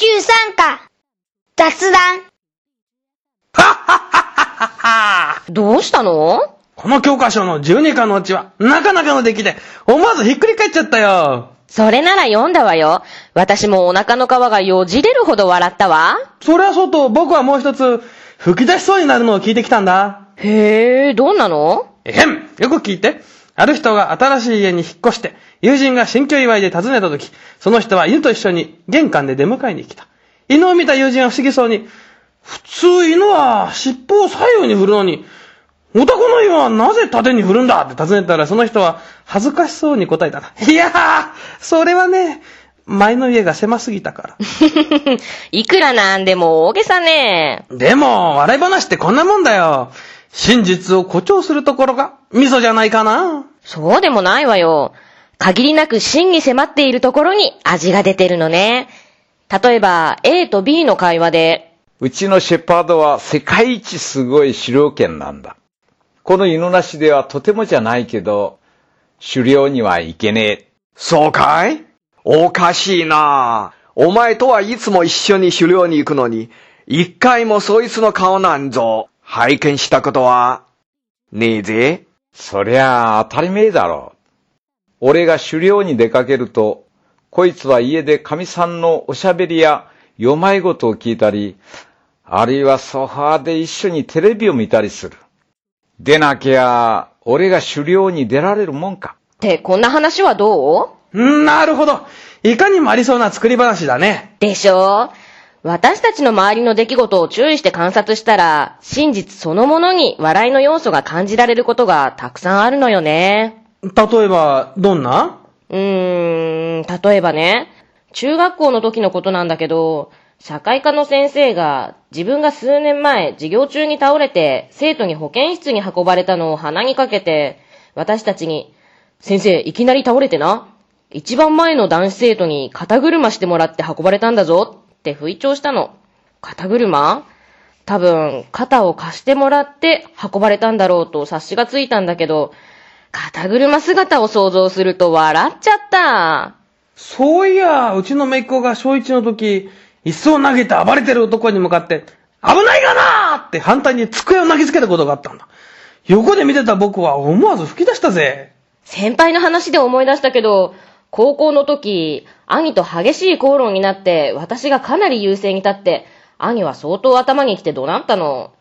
53課雑談 どうしたの？この教科書の12課のうちは、なかなかの出来で、思わずひっくり返っちゃったよ。それなら読んだわよ。私もお腹の皮がよじれるほど笑ったわ。そりゃそうと、僕はもう一つ、吹き出しそうになるのを聞いてきたんだ。へえ、どんなの？えへんよく聞いて。ある人が新しい家に引っ越して、友人が新居祝いで訪ねた時、その人は犬と一緒に玄関で出迎えに来た。犬を見た友人は不思議そうに、普通犬は尻尾を左右に振るのに、お宅の犬はなぜ縦に振るんだ？って尋ねたら、その人は恥ずかしそうに答えたな。いやー、それはね、前の家が狭すぎたから。いくらなんでも大げさね。でも、笑い話ってこんなもんだよ。真実を誇張するところが、味噌じゃないかな。そうでもないわよ。限りなく真に迫っているところに味が出てるのね。例えば、A と B の会話で、うちのシェパードは世界一すごい狩猟犬なんだ。この犬なしではとてもじゃないけど、狩猟には行けねえ。そうかい？おかしいなお前とはいつも一緒に狩猟に行くのに、一回もそいつの顔なんぞ、拝見したことは、ねえぜ。そりゃあ当たり前だろう。俺が狩猟に出かけると、こいつは家で神さんのおしゃべりや読まい事を聞いたり、あるいはソファーで一緒にテレビを見たりする。でなきゃ、俺が狩猟に出られるもんか。ってこんな話はどう？んなるほど。いかにもありそうな作り話だね。でしょ私たちの周りの出来事を注意して観察したら、真実そのものに笑いの要素が感じられることがたくさんあるのよね。例えば、どんな？うーん、例えばね、中学校の時のことなんだけど、社会科の先生が自分が数年前授業中に倒れて生徒に保健室に運ばれたのを鼻にかけて、私たちに、先生いきなり倒れてな？一番前の男子生徒に肩車してもらって運ばれたんだぞって吹聴したの。肩車？多分、肩を貸してもらって運ばれたんだろうと察しがついたんだけど、肩車姿を想像すると笑っちゃった。そういや、うちの姪っ子が小一の時、椅子を投げて暴れてる男に向かって、危ないがなーって反対に机を投げつけたことがあったんだ。横で見てた僕は思わず吹き出したぜ。先輩の話で思い出したけど、高校の時、兄と激しい口論になって、私がかなり優勢に立って、兄は相当頭に来て怒鳴ったの。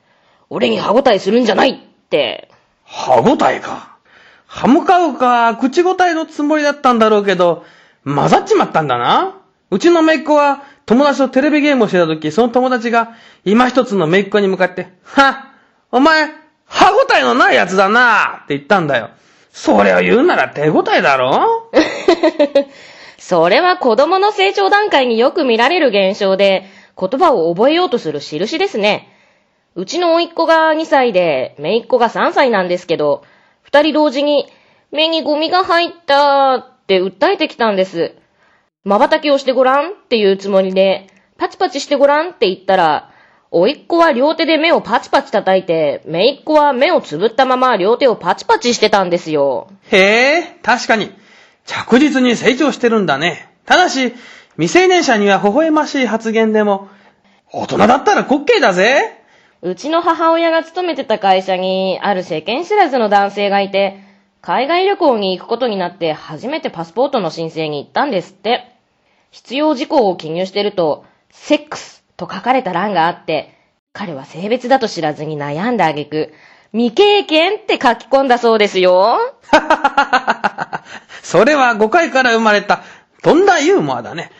俺に歯応えするんじゃないって。歯応えか？歯向かうか、口応えのつもりだったんだろうけど、混ざっちまったんだな。うちの姪っ子は、友達とテレビゲームをしてた時、その友達が、今一つの姪っ子に向かって、はお前、歯応えのないやつだなって言ったんだよ。それを言うなら手応えだろ？それは子供の成長段階によく見られる現象で、言葉を覚えようとする印ですね。うちの甥っ子が2歳で、姪っ子が3歳なんですけど、二人同時に、目にゴミが入ったって訴えてきたんです。瞬きをしてごらんっていうつもりで、パチパチしてごらんって言ったら、甥っ子は両手で目をパチパチ叩いて、姪っ子は目をつぶったまま両手をパチパチしてたんですよ。へえ、確かに。着実に成長してるんだね。ただし、未成年者には微笑ましい発言でも、大人だったら滑稽だぜ。うちの母親が勤めてた会社に、ある世間知らずの男性がいて、海外旅行に行くことになって初めてパスポートの申請に行ったんですって。必要事項を記入してると、セックスと書かれた欄があって、彼は性別だと知らずに悩んだ挙句、未経験って書き込んだそうですよ。それは誤解から生まれた、とんだユーモアだね。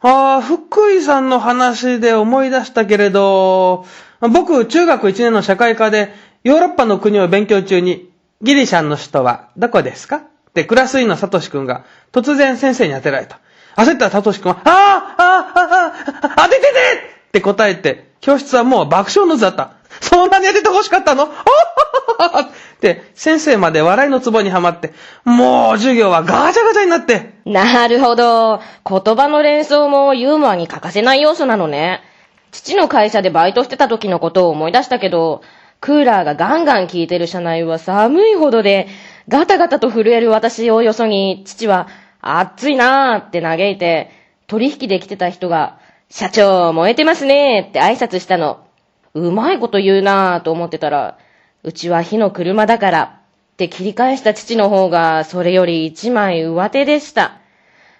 ああ、福井さんの話で思い出したけれど、僕、中学1年の社会科で、ヨーロッパの国を勉強中に、ギリシャンの首都はどこですか？ってクラス委員のサトシ君が突然先生に当てられた。焦ったサトシ君は、ああ、ああ、ああ、当てててって答えて、教室はもう爆笑の図だった。そんなに当てて欲しかったの？っ って、先生まで笑いのツボにはまって、もう授業はガチャガチャになって、なるほど。言葉の連想もユーモアに欠かせない要素なのね。父の会社でバイトしてた時のことを思い出したけど、クーラーがガンガン効いてる車内は寒いほどで、ガタガタと震える私をよそに、父は、暑いなーって嘆いて、取引で来てた人が、社長、燃えてますねーって挨拶したの。うまいこと言うなぁと思ってたら、うちは火の車だからって切り返した父の方がそれより一枚上手でした。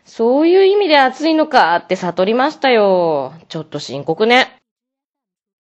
そういう意味で暑いのかって悟りましたよ。ちょっと深刻ね。